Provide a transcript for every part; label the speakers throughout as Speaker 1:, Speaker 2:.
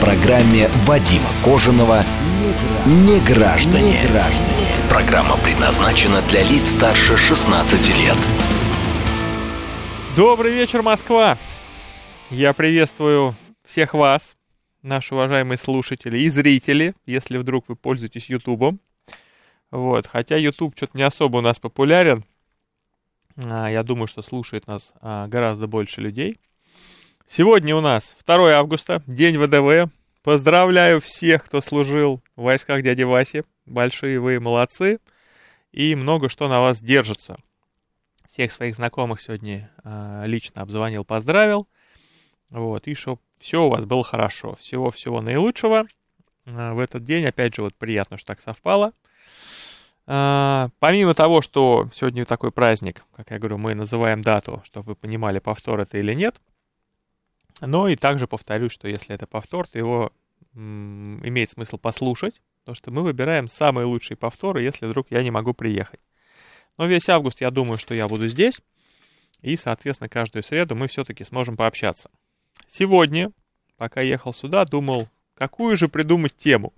Speaker 1: Программе Вадима Кожаного «Не граждане». Не граждане. Программа предназначена для лиц старше 16 лет.
Speaker 2: Добрый вечер, Москва! Я приветствую всех вас, наши уважаемые слушатели и зрители, если вдруг вы пользуетесь Ютубом. Вот, хотя YouTube что-то не особо у нас популярен. А, я думаю, что слушает нас а, гораздо больше людей. Сегодня у нас 2 августа, день ВДВ. Поздравляю всех, кто служил в войсках дяди Васи. Большие вы молодцы. И много что на вас держится. Всех своих знакомых сегодня э, лично обзвонил, поздравил. Вот, и чтобы все у вас было хорошо. Всего-всего наилучшего. Э, в этот день, опять же, вот приятно, что так совпало. Э, помимо того, что сегодня такой праздник, как я говорю, мы называем дату, чтобы вы понимали, повтор это или нет. Но и также повторюсь, что если это повтор, то его имеет смысл послушать, потому что мы выбираем самые лучшие повторы, если вдруг я не могу приехать. Но весь август я думаю, что я буду здесь. И, соответственно, каждую среду мы все-таки сможем пообщаться. Сегодня, пока ехал сюда, думал, какую же придумать тему.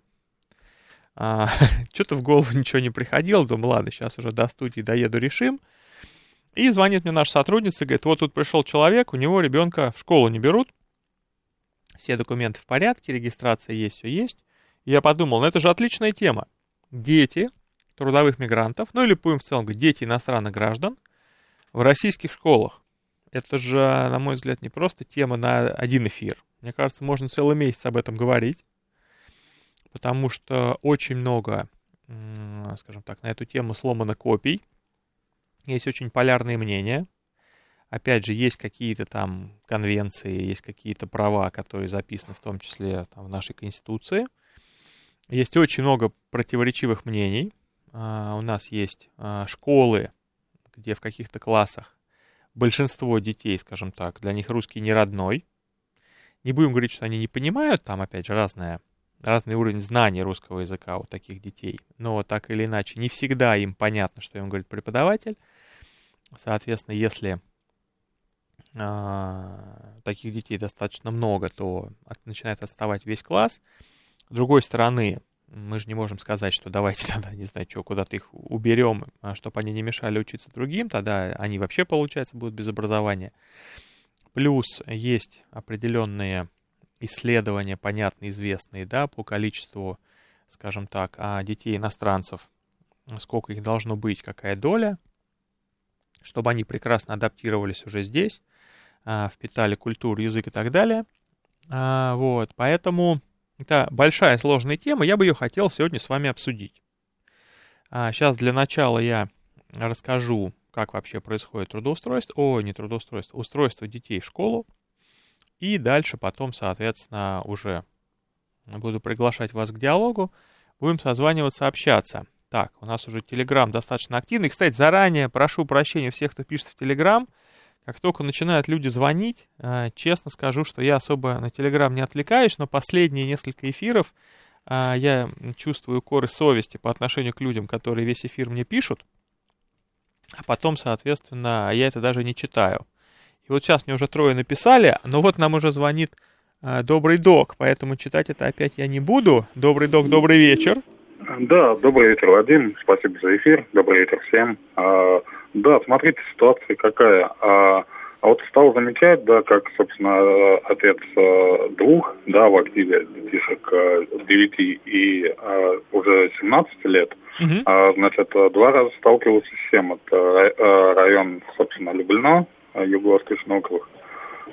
Speaker 2: А, Что-то в голову ничего не приходило. Думал, ладно, сейчас уже до студии доеду, решим. И звонит мне наша сотрудница, говорит, вот тут пришел человек, у него ребенка в школу не берут. Все документы в порядке, регистрация есть, все есть. И я подумал, ну это же отличная тема. Дети трудовых мигрантов, ну или будем в целом говорить, дети иностранных граждан в российских школах. Это же, на мой взгляд, не просто тема на один эфир. Мне кажется, можно целый месяц об этом говорить, потому что очень много, скажем так, на эту тему сломано копий. Есть очень полярные мнения. Опять же, есть какие-то там конвенции, есть какие-то права, которые записаны в том числе там, в нашей Конституции. Есть очень много противоречивых мнений. А, у нас есть а, школы, где в каких-то классах большинство детей, скажем так, для них русский не родной. Не будем говорить, что они не понимают, там, опять же, разная, разный уровень знаний русского языка у таких детей. Но так или иначе, не всегда им понятно, что им говорит преподаватель. Соответственно, если э, таких детей достаточно много, то от, начинает отставать весь класс. С другой стороны, мы же не можем сказать, что давайте тогда, не знаю, что, куда-то их уберем, а, чтобы они не мешали учиться другим, тогда они вообще, получается, будут без образования. Плюс есть определенные исследования, понятные, известные, да, по количеству, скажем так, а, детей иностранцев, сколько их должно быть, какая доля, чтобы они прекрасно адаптировались уже здесь, а, впитали культуру, язык и так далее. Вот, поэтому это большая сложная тема, я бы ее хотел сегодня с вами обсудить. А сейчас для начала я расскажу, как вообще происходит трудоустройство, о, не трудоустройство, устройство детей в школу. И дальше потом, соответственно, уже буду приглашать вас к диалогу, будем созваниваться, общаться. Так, у нас уже Телеграм достаточно активный. Кстати, заранее прошу прощения всех, кто пишет в Телеграм. Как только начинают люди звонить, э, честно скажу, что я особо на Телеграм не отвлекаюсь, но последние несколько эфиров э, я чувствую коры совести по отношению к людям, которые весь эфир мне пишут, а потом, соответственно, я это даже не читаю. И вот сейчас мне уже трое написали, но вот нам уже звонит э, добрый док, поэтому читать это опять я не буду. Добрый док, добрый вечер.
Speaker 3: Да, добрый вечер, Вадим. Спасибо за эфир. Добрый вечер всем. А, да, смотрите, ситуация какая. А, а вот стал замечать, да, как, собственно, отец э, двух, да, в активе детишек 9 э, и а, уже 17 лет, uh-huh. а, значит, два раза сталкивался с тем. Это э, район, собственно, Люблино, Юго-Восточный округ.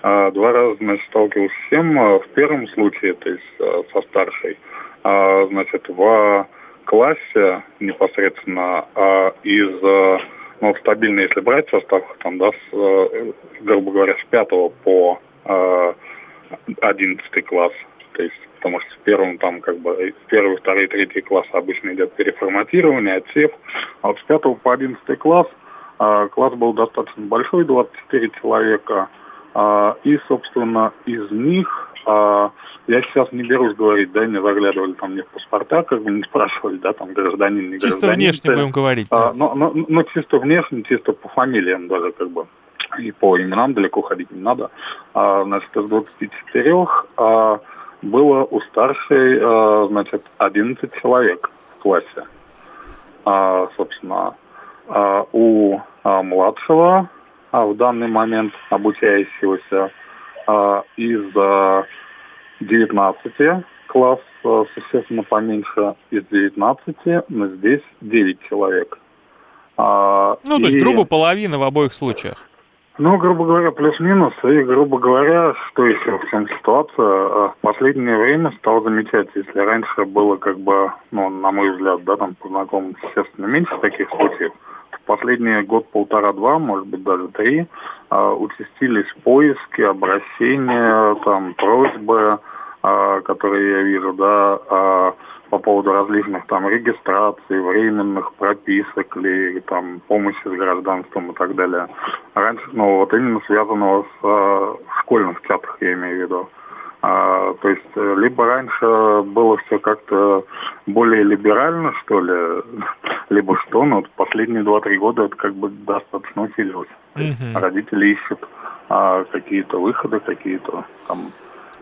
Speaker 3: А, два раза, значит, сталкивался с тем. В первом случае, то есть со старшей, а, значит, в классе непосредственно а, из ну, стабильно, если брать состав, там, да, с, э, грубо говоря, с 5 по э, 11 класс, то есть потому что в первом там как бы первый, второй, третий класс обычно идет переформатирование, отсев, а вот с пятого по одиннадцатый класс э, класс был достаточно большой, 24 человека, э, и, собственно, из них э, я сейчас не берусь говорить, да, не заглядывали там мне в паспорта, как бы не спрашивали, да, там гражданин, не
Speaker 2: чисто
Speaker 3: гражданин.
Speaker 2: Чисто внешне будем говорить.
Speaker 3: А, но, но, но чисто внешне, чисто по фамилиям даже как бы и по именам далеко ходить не надо. А, значит, из 24 а, было у старшей, а, значит, 11 человек в классе. А, собственно, а, у а, младшего а, в данный момент обучающегося а, из а, 19 класс а, существенно поменьше из 19, но здесь 9 человек.
Speaker 2: А, ну, и... то есть, грубо половина в обоих случаях.
Speaker 3: Ну, грубо говоря, плюс-минус. И, грубо говоря, что еще в чем ситуация? А, в последнее время стал замечать, если раньше было как бы, ну, на мой взгляд, да, там по знакомым, естественно, меньше таких случаев, последние год, полтора-два, может быть, даже три, э, участились поиски, обращения, там, просьбы, э, которые я вижу, да, э, по поводу различных там регистраций, временных прописок или там помощи с гражданством и так далее. Раньше, ну вот именно связанного с школьных чатах, я имею в виду. А, то есть э, либо раньше было все как-то более либерально, что ли, либо что, но вот последние два-три года это как бы достаточно усилилось. Mm-hmm. Родители ищут а, какие-то выходы, какие-то там...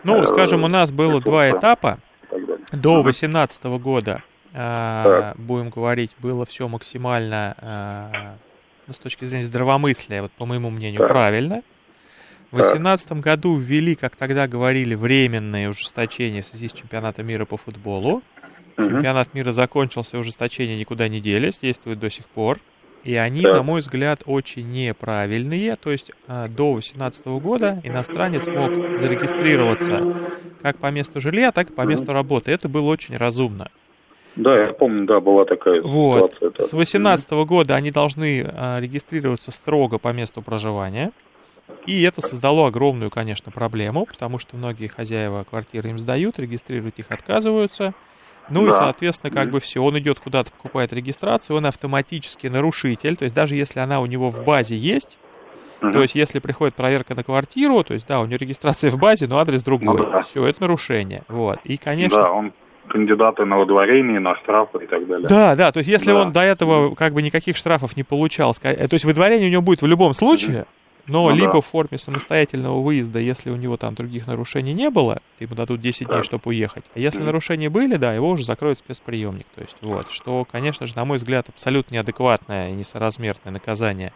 Speaker 2: Ну, э, скажем, у нас было два этапа. До 2018 года, э, будем говорить, было все максимально, э, ну, с точки зрения здравомыслия, вот по моему мнению, так. правильно. В 2018 году ввели, как тогда говорили, временные ужесточения в связи с чемпионатом мира по футболу. Чемпионат мира закончился, ужесточения никуда не делись, действуют до сих пор. И они, да. на мой взгляд, очень неправильные. То есть э, до 2018 года иностранец мог зарегистрироваться как по месту жилья, так и по месту работы. Это было очень разумно.
Speaker 3: Да, я помню, да, была такая
Speaker 2: вот. ситуация. Да. С 2018 года они должны э, регистрироваться строго по месту проживания. И это создало огромную, конечно, проблему, потому что многие хозяева квартиры им сдают, регистрировать их отказываются. Ну да. и, соответственно, как бы все, он идет куда-то, покупает регистрацию, он автоматически нарушитель, то есть даже если она у него в базе есть, то есть если приходит проверка на квартиру, то есть да, у него регистрация в базе, но адрес другой, ну, да. все, это нарушение, вот, и, конечно...
Speaker 3: Да, он кандидаты на удворение, на штрафы и так далее.
Speaker 2: Да, да, то есть если да. он до этого как бы никаких штрафов не получал, то есть выдворение у него будет в любом случае, но ну, либо да. в форме самостоятельного выезда, если у него там других нарушений не было, ему дадут 10 да. дней, чтобы уехать. А если mm нарушения были, да, его уже закроют спецприемник. То есть вот, что, конечно же, на мой взгляд, абсолютно неадекватное и несоразмерное наказание.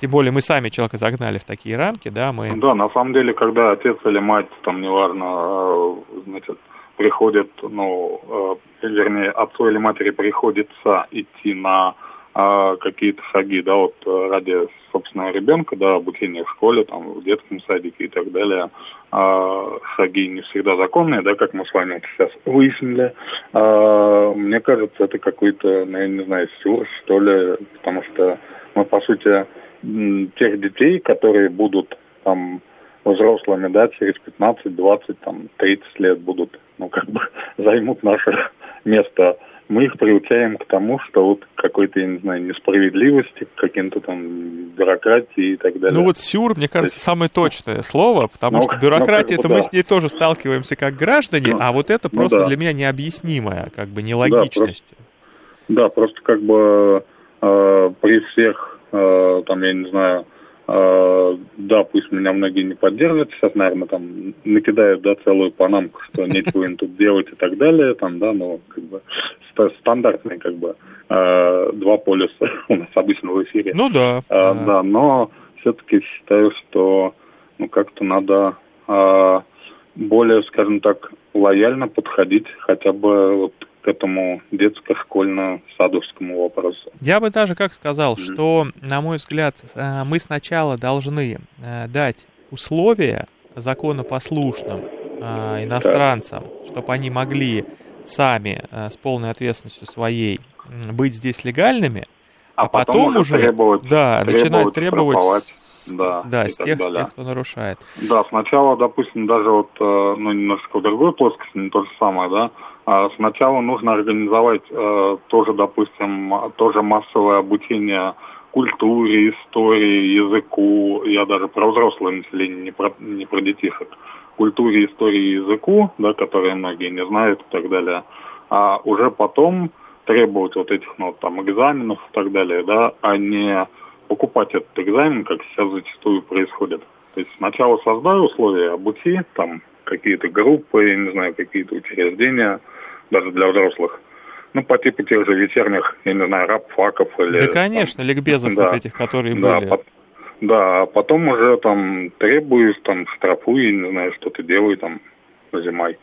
Speaker 2: Тем более мы сами человека загнали в такие рамки, да, мы...
Speaker 3: Да, на самом деле, когда отец или мать, там, неважно, а, значит, приходит, ну, э, вернее, отцу или матери приходится идти на а, какие-то шаги, да, вот э, ради собственного ребенка, да, обучения в школе, там, в детском садике и так далее, а, шаги не всегда законные, да, как мы с вами сейчас выяснили. А, мне кажется, это какой-то, ну, я не знаю, сюр, что ли, потому что мы, по сути, тех детей, которые будут там взрослыми, да, через 15, 20, там, 30 лет будут, ну, как бы займут наше место мы их приучаем к тому, что вот какой-то, я не знаю, несправедливости, к каким-то там бюрократии и так далее.
Speaker 2: Ну вот сюр, мне кажется, есть... самое точное слово, потому ну, что бюрократия, ну, это да. мы с ней тоже сталкиваемся как граждане, ну, а вот это ну, просто да. для меня необъяснимая, как бы нелогичность.
Speaker 3: Да, просто, да, просто как бы э, при всех, э, там, я не знаю, да, пусть меня многие не поддержат, сейчас, наверное, там накидают, да, целую панамку, что нечего им тут делать и так далее, там, да, но как бы стандартные, как бы, э, два полюса у нас обычно в эфире.
Speaker 2: Ну да.
Speaker 3: Э, да. да, но все-таки считаю, что, ну, как-то надо более, скажем так, лояльно подходить хотя бы вот к этому детско-школьно-садовскому вопросу.
Speaker 2: Я бы даже как сказал, mm-hmm. что, на мой взгляд, э, мы сначала должны э, дать условия законопослушным э, иностранцам, так. чтобы они могли сами с полной ответственностью своей быть здесь легальными, а, а потом, потом уже
Speaker 3: требовать,
Speaker 2: да,
Speaker 3: требовать,
Speaker 2: начинать требовать
Speaker 3: да,
Speaker 2: да,
Speaker 3: и
Speaker 2: с тех, с
Speaker 3: далее.
Speaker 2: тех, кто нарушает.
Speaker 3: Да, сначала, допустим, даже вот, ну, немножко в другой плоскости, не то же самое, да, сначала нужно организовать э, тоже, допустим, тоже массовое обучение культуре, истории, языку, я даже про взрослое население, не про, не про детишек, культуре, истории языку, да, которые многие не знают и так далее, а уже потом требовать вот этих, ну, там, экзаменов и так далее, да, а не покупать этот экзамен, как сейчас зачастую происходит. То есть сначала создай условия, обучи, там, какие-то группы, я не знаю, какие-то учреждения, даже для взрослых, ну, по типу тех же вечерних, я не знаю, рабфаков или...
Speaker 2: Да, конечно,
Speaker 3: там,
Speaker 2: ликбезов
Speaker 3: да,
Speaker 2: вот этих, которые
Speaker 3: да,
Speaker 2: были.
Speaker 3: по- да, а потом уже там требуешь, там, штрафуй, не знаю, что ты делай, там, назимай,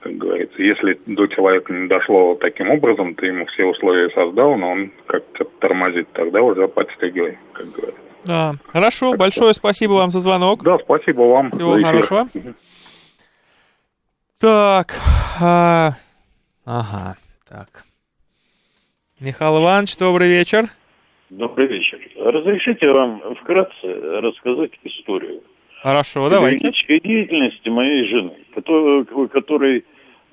Speaker 3: как говорится. Если до человека не дошло таким образом, ты ему все условия создал, но он как-то тормозит, тогда уже подстегивай, как говорится.
Speaker 2: Да. Хорошо, большое спасибо вам за звонок.
Speaker 3: Да, спасибо вам.
Speaker 2: Всего хорошего. Так. а, Ага, так. Михаил Иванович, добрый вечер.
Speaker 4: Добрый вечер. Разрешите вам вкратце рассказать историю
Speaker 2: Хорошо, давайте.
Speaker 4: деятельности моей жены, которой, которой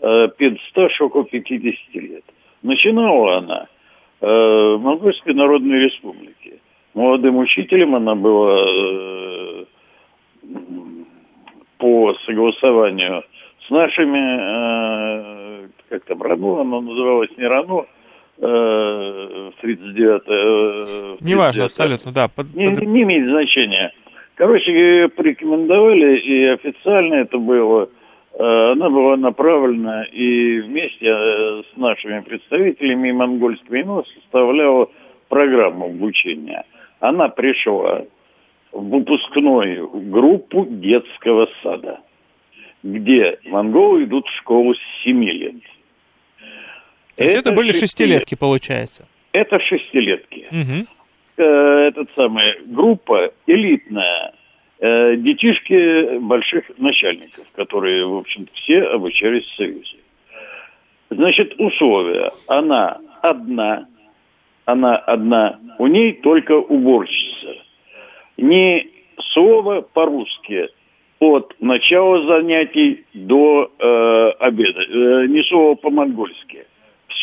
Speaker 4: э, педстаж около 50 лет. Начинала она э, в Монгольской Народной Республике. Молодым учителем она была э, по согласованию с нашими, э, как там, РАНО, оно называлось не РАНО, э, в 39 э, в
Speaker 2: Неважно,
Speaker 4: 39-м.
Speaker 2: абсолютно, да. под-
Speaker 4: Не,
Speaker 2: под-
Speaker 4: не имеет значения. Короче, ее порекомендовали, и официально это было. Э, Она была направлена и вместе э, с нашими представителями монгольскими ИНО составляла программу обучения. Она пришла в выпускную группу детского сада, где монголы идут в школу с 7 лет.
Speaker 2: То есть это были
Speaker 4: шестилет-
Speaker 2: шестилетки, получается.
Speaker 4: Это шестилетки
Speaker 2: Мгм.
Speaker 4: э, этот самый группа элитная, э, детишки больших начальников, которые, в общем все обучались в Союзе. Значит, условия. Она одна, она одна, у ней только уборщица. Ни слова по-русски от начала занятий до э, обеда, э, ни слова по-монгольски.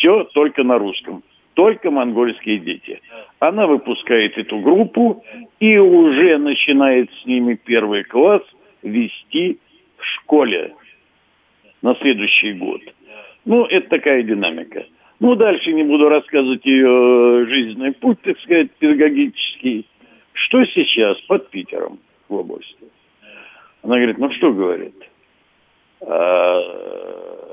Speaker 4: Все только на русском. Только монгольские дети. Она выпускает эту группу и уже начинает с ними первый класс вести в школе на следующий год. Ну, это такая динамика. Ну, дальше не буду рассказывать ее жизненный путь, так сказать, педагогический. Что сейчас под Питером в области? Она говорит, ну что говорит? А,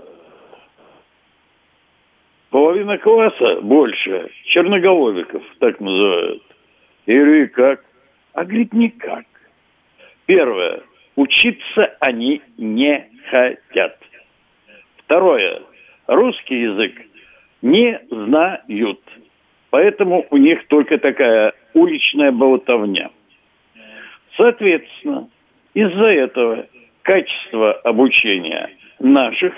Speaker 4: половина класса больше, черноголовиков, так называют. Я говорю, и как? А говорит, никак. Первое, учиться они не хотят. Второе, русский язык не знают. Поэтому у них только такая уличная болтовня. Соответственно, из-за этого качество обучения наших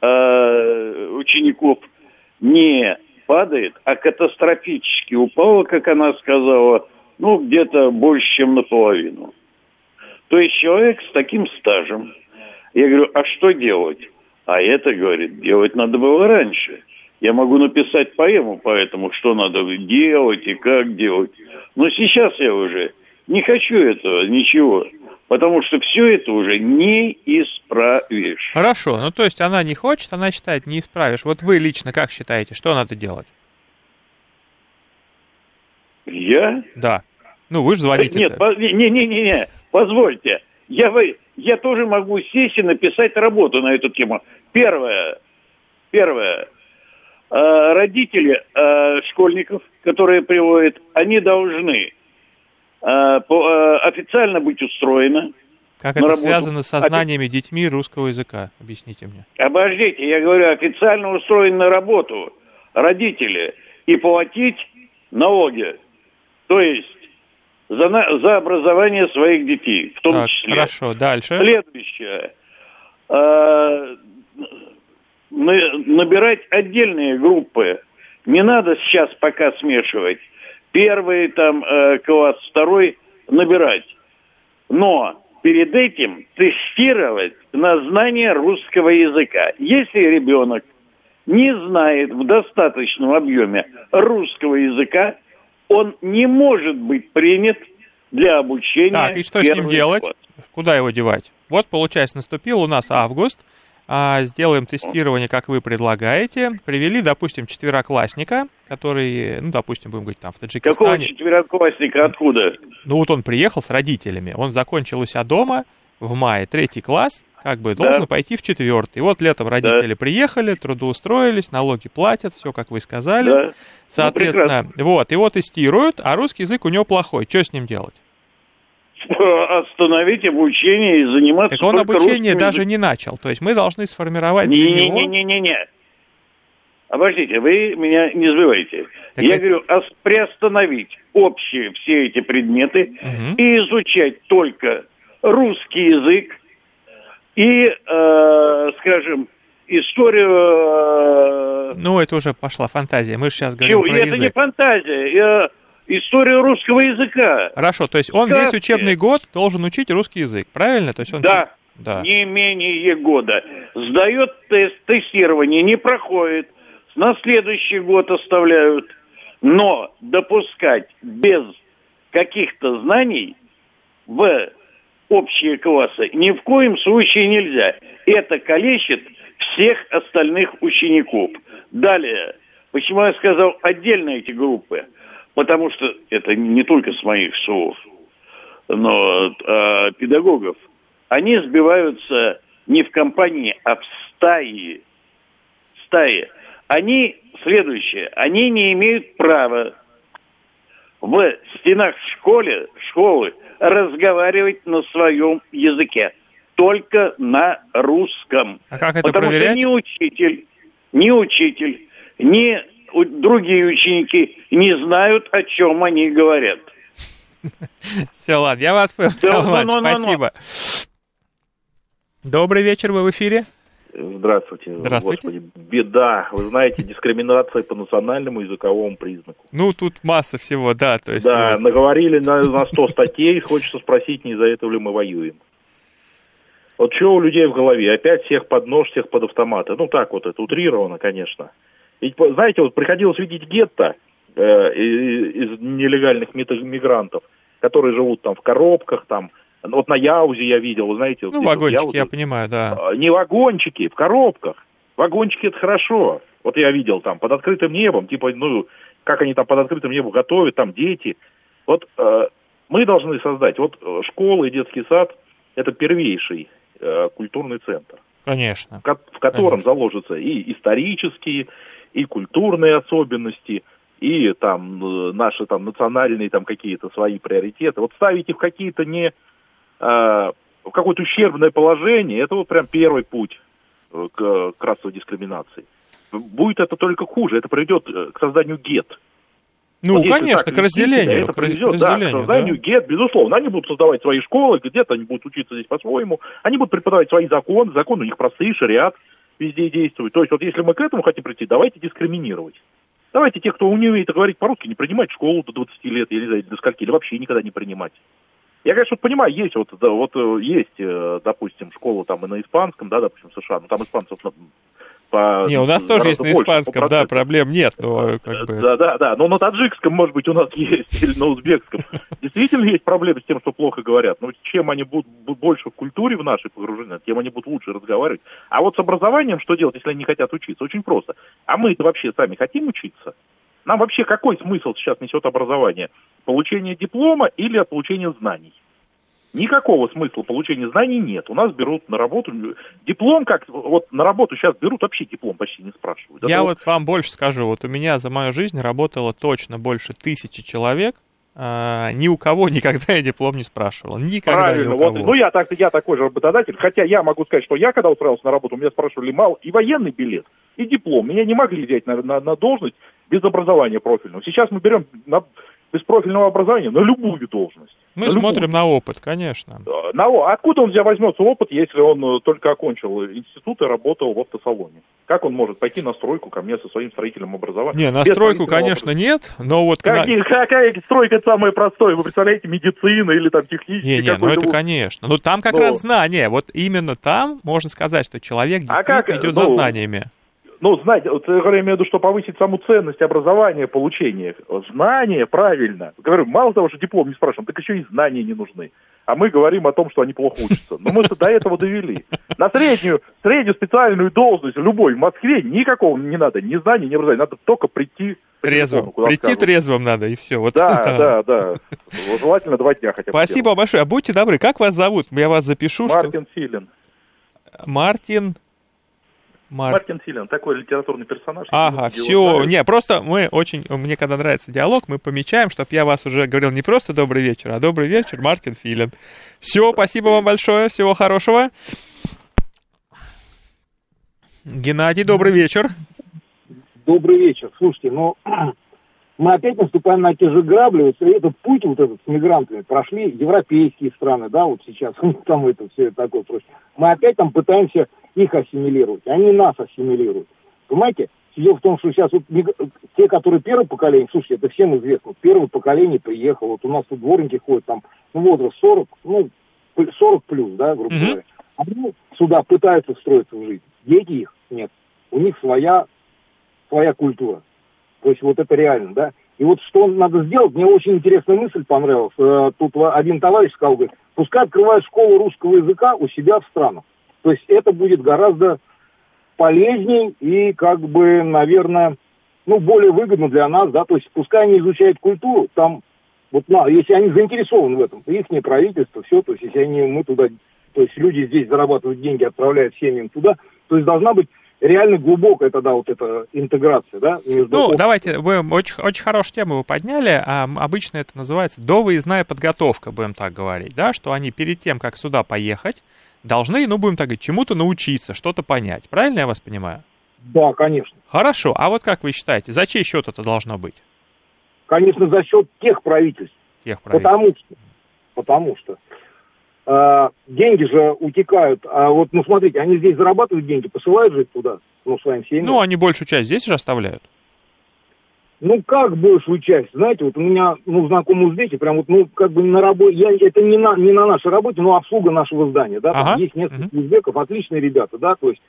Speaker 4: э, учеников не падает, а катастрофически упало, как она сказала, ну, где-то больше, чем наполовину. То есть человек с таким стажем, я говорю, а что делать? А это, говорит, делать надо было раньше. Я могу написать поэму по этому, что надо делать и как делать. Но сейчас я уже не хочу этого, ничего. Потому что все это уже не исправишь.
Speaker 2: Хорошо, ну то есть она не хочет, она считает, не исправишь. Вот вы лично как считаете, что надо делать?
Speaker 4: Я?
Speaker 2: Да. Ну вы же звоните.
Speaker 4: Нет, по- не-не-не, позвольте. Я, вы- я тоже могу сесть и написать работу на эту тему. Первое. Первое. Э, родители э, школьников, которые приводят, они должны официально быть устроены.
Speaker 2: Как это
Speaker 4: работу.
Speaker 2: связано со знаниями детьми русского языка? Объясните мне.
Speaker 4: Обождите, я говорю, официально устроены на работу родители и платить налоги. То есть за, на- за образование своих детей, в том
Speaker 2: Так,
Speaker 4: числе.
Speaker 2: хорошо, дальше.
Speaker 4: Следующее. Э, на- Набирать отдельные группы. Не надо сейчас пока смешивать. Первый там э, класс, второй набирать. Но перед этим тестировать на знание русского языка. Если ребенок не знает в достаточном объеме русского языка, он не может быть принят для обучения.
Speaker 2: Так, и что с ним делать? Класс. Куда его девать? Вот, получается, наступил у нас август, сделаем тестирование, как вы предлагаете. Привели, допустим, четвероклассника, который, ну, допустим, будем говорить, там, в Таджикистане.
Speaker 4: Какого четвероклассника, откуда?
Speaker 2: Ну, вот он приехал с родителями, он закончил у себя дома в мае третий класс, как бы должен да. пойти в четвертый. Вот летом родители да. приехали, трудоустроились, налоги платят, все, как вы сказали. Да. Ну, Соответственно, ну, вот, его тестируют, а русский язык у него плохой. Что с ним делать?
Speaker 4: остановить обучение и заниматься
Speaker 2: Так он обучение даже не начал. То есть мы должны сформировать не,
Speaker 4: не, не, не, не, не. Обождите, вы меня не сбивайте. Так Я это... говорю, приостановить общие все эти предметы угу. и изучать только русский язык и, э, скажем, историю...
Speaker 2: Э... Ну, это уже пошла фантазия. Мы же сейчас говорим Чего? про
Speaker 4: Это
Speaker 2: язык.
Speaker 4: не фантазия. Я историю русского языка.
Speaker 2: Хорошо, то есть он Сказки. весь учебный год должен учить русский язык, правильно? То есть он...
Speaker 4: Да, да, не менее года. Сдает тест, тестирование, не проходит, на следующий год оставляют. Но допускать без каких-то знаний в общие классы ни в коем случае нельзя. Это калечит всех остальных учеников. Далее, почему я сказал отдельно эти группы? Потому что это не только с моих слов, но а, педагогов. Они сбиваются не в компании, а в стаи. Стаи. Они, следующее, они не имеют права в стенах школы, школы разговаривать на своем языке. Только на русском.
Speaker 2: А как это
Speaker 4: Потому
Speaker 2: проверять?
Speaker 4: что ни учитель, ни учитель, ни другие ученики не знают, о чем они говорят.
Speaker 2: Все, ладно, я вас понял, ну, ну, ну, спасибо. Добрый вечер, вы в эфире.
Speaker 5: Здравствуйте.
Speaker 2: Здравствуйте.
Speaker 5: Господи, беда. Вы знаете, дискриминация по национальному языковому признаку.
Speaker 2: Ну, тут масса всего, да. То есть,
Speaker 5: да, вот... наговорили на, на 100 статей, хочется спросить, не из-за этого ли мы воюем. Вот что у людей в голове? Опять всех под нож, всех под автоматы. Ну, так вот, это утрировано, конечно. Ведь, знаете, вот приходилось видеть гетто э, из нелегальных мигрантов, которые живут там в коробках, там, вот на Яузе я видел, вы знаете...
Speaker 2: Ну, вагончики, Яузе, я понимаю, да.
Speaker 5: А, не вагончики, в коробках. Вагончики это хорошо. Вот я видел там под открытым небом, типа, ну, как они там под открытым небом готовят, там дети. Вот э, мы должны создать, вот э, школа и детский сад – это первейший э, культурный центр.
Speaker 2: Конечно.
Speaker 5: В, в котором Конечно. заложатся и исторические, и культурные особенности, и там э, наши там национальные там какие-то свои приоритеты. Вот ставить их в какие-то не э, в какое-то ущербное положение, это вот прям первый путь э, к, к расовой дискриминации. Будет это только хуже, это приведет к созданию гет.
Speaker 2: Ну, вот конечно, так, к разделению.
Speaker 5: Это приведет, к да, к созданию да. гет, безусловно. Они будут создавать свои школы, где-то они будут учиться здесь по-своему. Они будут преподавать свои законы, законы у них простые, шариат везде действует. То есть вот если мы к этому хотим прийти, давайте дискриминировать. Давайте тех, кто не умеет говорить по-русски, не принимать в школу до 20 лет, или до скольки, или вообще никогда не принимать. Я, конечно, понимаю, есть вот, да, вот э, есть, э, допустим, школа там и на испанском, да, допустим, США, но там испанцев
Speaker 2: по... Не, у нас тоже есть на испанском, да, проблем нет, но как бы...
Speaker 5: Да, да, да, но на таджикском, может быть, у нас есть, или на узбекском. Действительно есть проблемы с тем, что плохо говорят, но чем они будут больше в культуре в нашей погружены, тем они будут лучше разговаривать. А вот с образованием что делать, если они не хотят учиться? Очень просто. А мы-то вообще сами хотим учиться? Нам вообще какой смысл сейчас несет образование? Получение диплома или получение знаний? Никакого смысла получения знаний нет. У нас берут на работу диплом, как вот на работу сейчас берут вообще диплом почти не спрашивают.
Speaker 2: Я того... вот вам больше скажу. Вот у меня за мою жизнь работало точно больше тысячи человек. А, ни у кого никогда я диплом не спрашивал. Никогда
Speaker 5: Правильно,
Speaker 2: ни у кого.
Speaker 5: Вот, ну я так я такой же работодатель, хотя я могу сказать, что я когда устраивался на работу, у меня спрашивали мало и военный билет, и диплом. Меня не могли взять на, на, на должность без образования профильного. Сейчас мы берем на без профильного образования на любую должность.
Speaker 2: Мы смотрим на опыт, конечно.
Speaker 5: На, откуда он тебя возьмется опыт, если он э, только окончил институт и работал в автосалоне? Как он может пойти на стройку ко мне со своим строительным образованием?
Speaker 2: Не, на стройку, конечно, нет, но вот...
Speaker 5: Как, на... Какая стройка это самое простое? Вы представляете, медицина или там технический?
Speaker 2: Не, не, ну это, конечно. Ну там как но... раз знание. Вот именно там можно сказать, что человек а действительно а как, идет ну, за знаниями.
Speaker 5: Ну, знаете, вот я имею в виду, что повысить саму ценность образования, получения. Знания, правильно. Говорю, мало того, что диплом не спрашиваем, так еще и знания не нужны. А мы говорим о том, что они плохо учатся. Но мы-то до этого довели. На среднюю, среднюю специальную должность, любой, в Москве, никакого не надо, ни знаний, ни образования. Надо только прийти
Speaker 2: Трезвым. Прийти скажут. трезвым надо, и все. Вот,
Speaker 5: да, да, да. Вот, желательно два дня хотя
Speaker 2: бы. Спасибо делать. большое. А будьте добры, как вас зовут? Я вас запишу.
Speaker 5: Мартин что... Филин.
Speaker 2: Мартин
Speaker 5: Мар... Мартин Филин, такой литературный персонаж.
Speaker 2: Ага, все. Не, просто мы очень, мне когда нравится диалог, мы помечаем, чтобы я вас уже говорил не просто добрый вечер, а добрый вечер, Мартин Филин. Все, спасибо вам большое, всего хорошего. Геннадий, добрый вечер.
Speaker 6: Добрый вечер. Слушайте, ну, мы опять наступаем на те же грабли. Вот этот путь вот этот с мигрантами прошли европейские страны, да, вот сейчас там это все такое прочее. Мы опять там пытаемся их ассимилировать, они нас ассимилируют. Понимаете? Дело в том, что сейчас вот те, которые первое поколение, слушайте, это всем известно, первое поколение приехало, вот у нас тут дворники ходят, там, ну, возраст 40, ну, 40 плюс, да, грубо говоря. Они сюда пытаются встроиться в жизнь. Дети их нет. У них своя, своя культура. То есть вот это реально, да. И вот что надо сделать, мне очень интересная мысль понравилась. Э, тут один товарищ сказал, говорит, пускай открывают школу русского языка у себя в странах. То есть это будет гораздо полезней и, как бы, наверное, ну, более выгодно для нас, да, то есть пускай они изучают культуру, там, вот, на, если они заинтересованы в этом, их не правительство, все, то есть если они, мы туда, то есть люди здесь зарабатывают деньги, отправляют семьям туда, то есть должна быть реально глубокая тогда вот эта интеграция, да?
Speaker 2: Между ну, обществом. давайте, вы очень, очень хорошую тему вы подняли, а обычно это называется довыездная подготовка, будем так говорить, да, что они перед тем, как сюда поехать, должны, ну, будем так говорить, чему-то научиться, что-то понять. Правильно я вас понимаю?
Speaker 6: Да, конечно.
Speaker 2: Хорошо. А вот как вы считаете, за чей счет это должно быть?
Speaker 6: Конечно, за счет тех правительств.
Speaker 2: Тех правительств.
Speaker 6: Потому что, потому что э, деньги же утекают. А вот, ну, смотрите, они здесь зарабатывают деньги, посылают же туда, ну, своим семьям.
Speaker 2: Ну, они большую часть здесь же оставляют.
Speaker 6: Ну, как большую часть? Знаете, вот у меня, ну, знакомый узбеки, прям вот, ну, как бы на работе, я, это не на, не на нашей работе, но обслуга нашего здания, да, ага. есть несколько угу. узбеков, отличные ребята, да, то есть,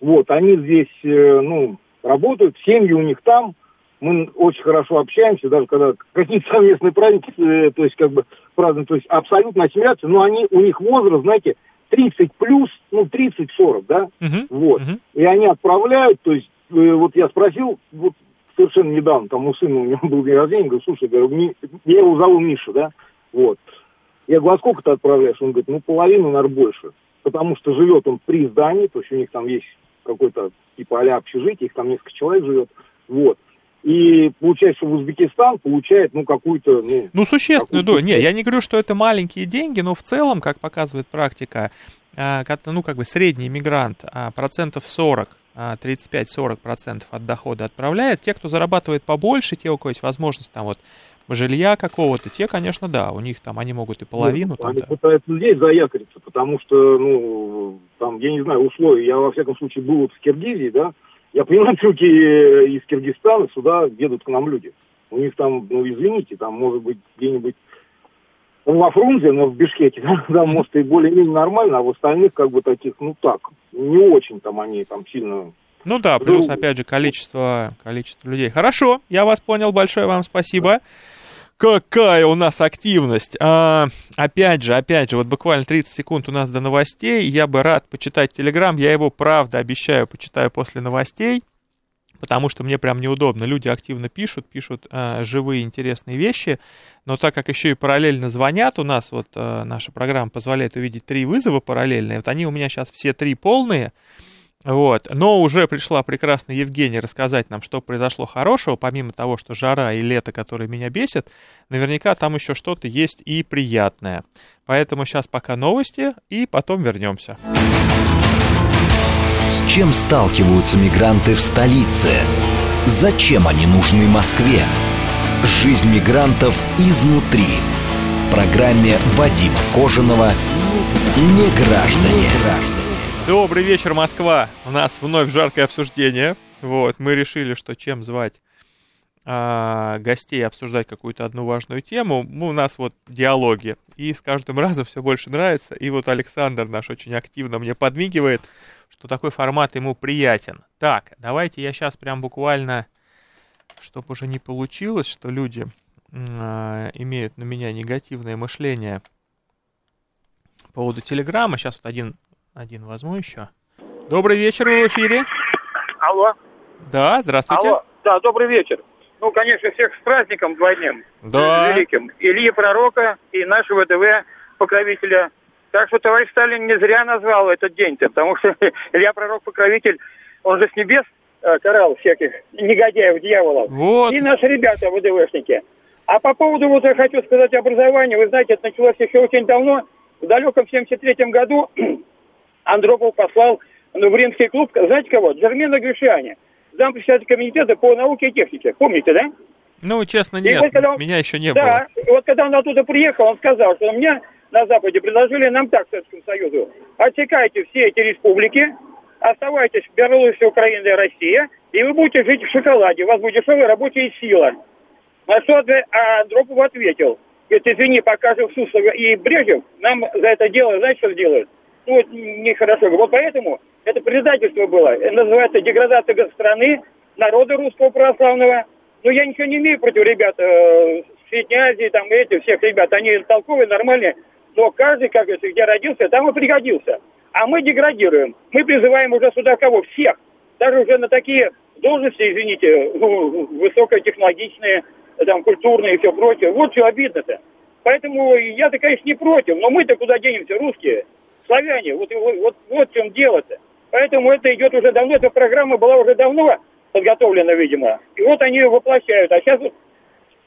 Speaker 6: вот, они здесь, э, ну, работают, семьи у них там, мы очень хорошо общаемся, даже когда какие-то совместные праздники, э, то есть, как бы, празднуют, то есть, абсолютно ассимиляция, но они, у них возраст, знаете, 30 плюс, ну, 30-40, да, угу. вот, угу. и они отправляют, то есть, э, вот я спросил, вот совершенно недавно, там у сына у него был день рождения, говорю, слушай, говорю, мне, я его зову Миша, да, вот. Я говорю, а сколько ты отправляешь? Он говорит, ну, половину, наверное, больше. Потому что живет он при здании, то есть у них там есть какой-то типа а общежитие, их там несколько человек живет, вот. И получается, что Узбекистан получает, ну, какую-то... Ну,
Speaker 2: ну существенную долю. Не, я не говорю, что это маленькие деньги, но в целом, как показывает практика, а, ну, как бы средний мигрант а, процентов 40 35-40% от дохода отправляет. Те, кто зарабатывает побольше, те, у кого есть возможность там вот жилья какого-то, те, конечно, да, у них там они могут и половину. Нет,
Speaker 6: там, они
Speaker 2: да.
Speaker 6: пытаются здесь заякориться, потому что, ну, там, я не знаю, условия. Я, во всяком случае, был вот в Киргизии, да, я понимаю, все-таки из Киргизстана сюда едут к нам люди. У них там, ну, извините, там, может быть, где-нибудь во Фрунзе, но в Бишкеке, да может, и более-менее нормально, а в остальных, как бы, таких, ну, так, не очень там они там сильно...
Speaker 2: Ну да, плюс, опять же, количество, количество людей. Хорошо, я вас понял, большое вам спасибо. Какая у нас активность! А, опять же, опять же, вот буквально 30 секунд у нас до новостей. Я бы рад почитать Телеграм. Я его, правда, обещаю, почитаю после новостей потому что мне прям неудобно. Люди активно пишут, пишут э, живые интересные вещи, но так как еще и параллельно звонят, у нас вот э, наша программа позволяет увидеть три вызова параллельные, вот они у меня сейчас все три полные, вот. Но уже пришла прекрасная Евгения рассказать нам, что произошло хорошего, помимо того, что жара и лето, которые меня бесят, наверняка там еще что-то есть и приятное. Поэтому сейчас пока новости, и потом вернемся.
Speaker 1: С чем сталкиваются мигранты в столице? Зачем они нужны Москве? Жизнь мигрантов изнутри. В программе Вадима Кожаного «Не граждане».
Speaker 2: Добрый вечер, Москва. У нас вновь жаркое обсуждение. Вот, мы решили, что чем звать а, гостей обсуждать какую-то одну важную тему. У нас вот диалоги. И с каждым разом все больше нравится. И вот Александр наш очень активно мне подмигивает, что такой формат ему приятен. Так, давайте я сейчас прям буквально, чтобы уже не получилось, что люди э, имеют на меня негативное мышление по поводу Телеграма. Сейчас вот один, один возьму еще. Добрый вечер, вы в эфире.
Speaker 7: Алло.
Speaker 2: Да, здравствуйте.
Speaker 7: Алло. Да, добрый вечер. Ну, конечно, всех с праздником двойным.
Speaker 2: Да.
Speaker 7: Великим. Ильи Пророка и нашего ДВ покровителя. Так что товарищ Сталин не зря назвал этот день-то, потому что Илья Пророк покровитель, он же с небес э, карал всяких негодяев, дьяволов.
Speaker 2: Вот.
Speaker 7: И наши ребята, ВДВшники. А по поводу, вот я хочу сказать, образования, вы знаете, это началось еще очень давно. В далеком 73 году Андропов послал ну, в римский клуб, знаете кого? Джермена Гришиани зампредседатель комитета по науке и технике. Помните, да?
Speaker 2: Ну, честно,
Speaker 7: И
Speaker 2: нет,
Speaker 7: вот когда он-
Speaker 2: меня еще не
Speaker 7: да,
Speaker 2: было.
Speaker 7: и вот когда он оттуда приехал, он сказал, что мне на Западе предложили нам так, Советскому Союзу, отсекайте все эти республики, оставайтесь в Беларуси, Украина и Россия, и вы будете жить в шоколаде, у вас будет дешевая рабочая сила. На что а Андропов ответил, говорит, извини, пока жив Суслов и Брежнев, нам за это дело, знаете, что сделают? Ну, вот нехорошо. Вот поэтому это предательство было. Это называется деградация страны, народа русского православного. Ну, я ничего не имею против ребят э, с Средней Азии, там, эти, всех ребят. Они толковые, нормальные. Но каждый, как говорится, где родился, там и пригодился. А мы деградируем. Мы призываем уже сюда кого? Всех. Даже уже на такие должности, извините, ну, высокотехнологичные, там, культурные и все прочее. Вот что обидно-то. Поэтому я-то, конечно, не против, но мы-то куда денемся, русские, славяне, вот, вот, вот, вот в чем дело-то. Поэтому это идет уже давно, эта программа была уже давно подготовлена, видимо. И вот они ее воплощают. А сейчас вот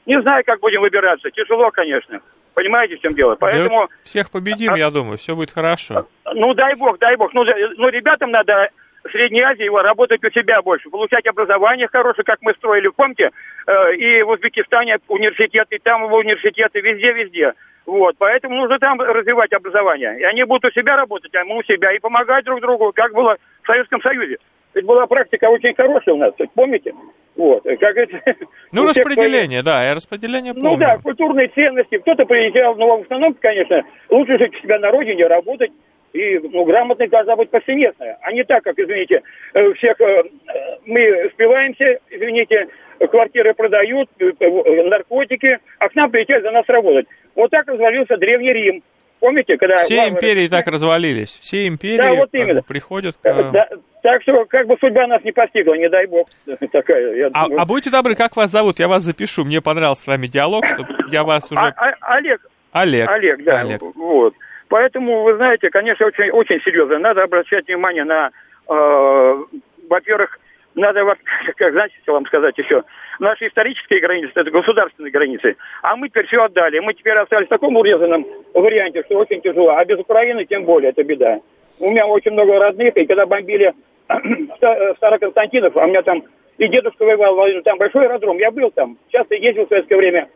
Speaker 7: не знаю, как будем выбираться. Тяжело, конечно. Понимаете, в чем дело? Поэтому,
Speaker 2: Да всех победим, я думаю, все будет хорошо.
Speaker 7: ну дай бог, дай бог. Ну, ну ребятам надо в Средней Азии его работать у себя больше, получать образование хорошее, как мы строили, помните, Э, и в Узбекистане университеты, там университеты, везде-везде. Вот, поэтому нужно там развивать образование. И они будут у себя работать, а мы у себя, и помогать друг другу, как было в Советском Союзе. Ведь была практика очень хорошая у нас, помните? Вот, и как говорится,
Speaker 2: Ну, распределение, да, я распределение
Speaker 7: ну
Speaker 2: помню.
Speaker 7: да, культурные ценности. Кто-то приезжал, но в основном, конечно, лучше жить у себя на родине, работать. И ну, грамотность должна быть повсеместная, а не так, как, извините, э, всех э, э, мы спиваемся, извините, квартиры продают, наркотики, а к нам приезжают за нас работать. Вот так развалился Древний Рим. Помните, когда...
Speaker 2: Все
Speaker 7: варвары-
Speaker 2: империи так развалились. Все империи
Speaker 7: Да, вот именно.
Speaker 2: приходят к...
Speaker 7: Да, так что, как бы судьба нас не постигла, не дай бог. Такая, я
Speaker 2: А,
Speaker 7: думаю.
Speaker 2: а будьте добры, как вас зовут? Я вас запишу. Мне понравился с вами диалог, чтобы я вас уже...
Speaker 7: А- а- Олег,
Speaker 2: Олег.
Speaker 7: Олег, да.
Speaker 2: Олег.
Speaker 7: Вот. Поэтому, вы знаете, конечно, очень, очень серьезно. Надо обращать внимание на, э, во-первых, надо, как знаете, вам сказать еще, наши исторические границы, это государственные границы, а мы теперь все отдали. Мы теперь остались в таком урезанном варианте, что очень тяжело. А без Украины тем более, это беда. У меня очень много родных, и когда бомбили Ста- Староконстантинов, а у меня там и дедушка воевал, во- там большой аэродром, я был там, часто ездил в советское время,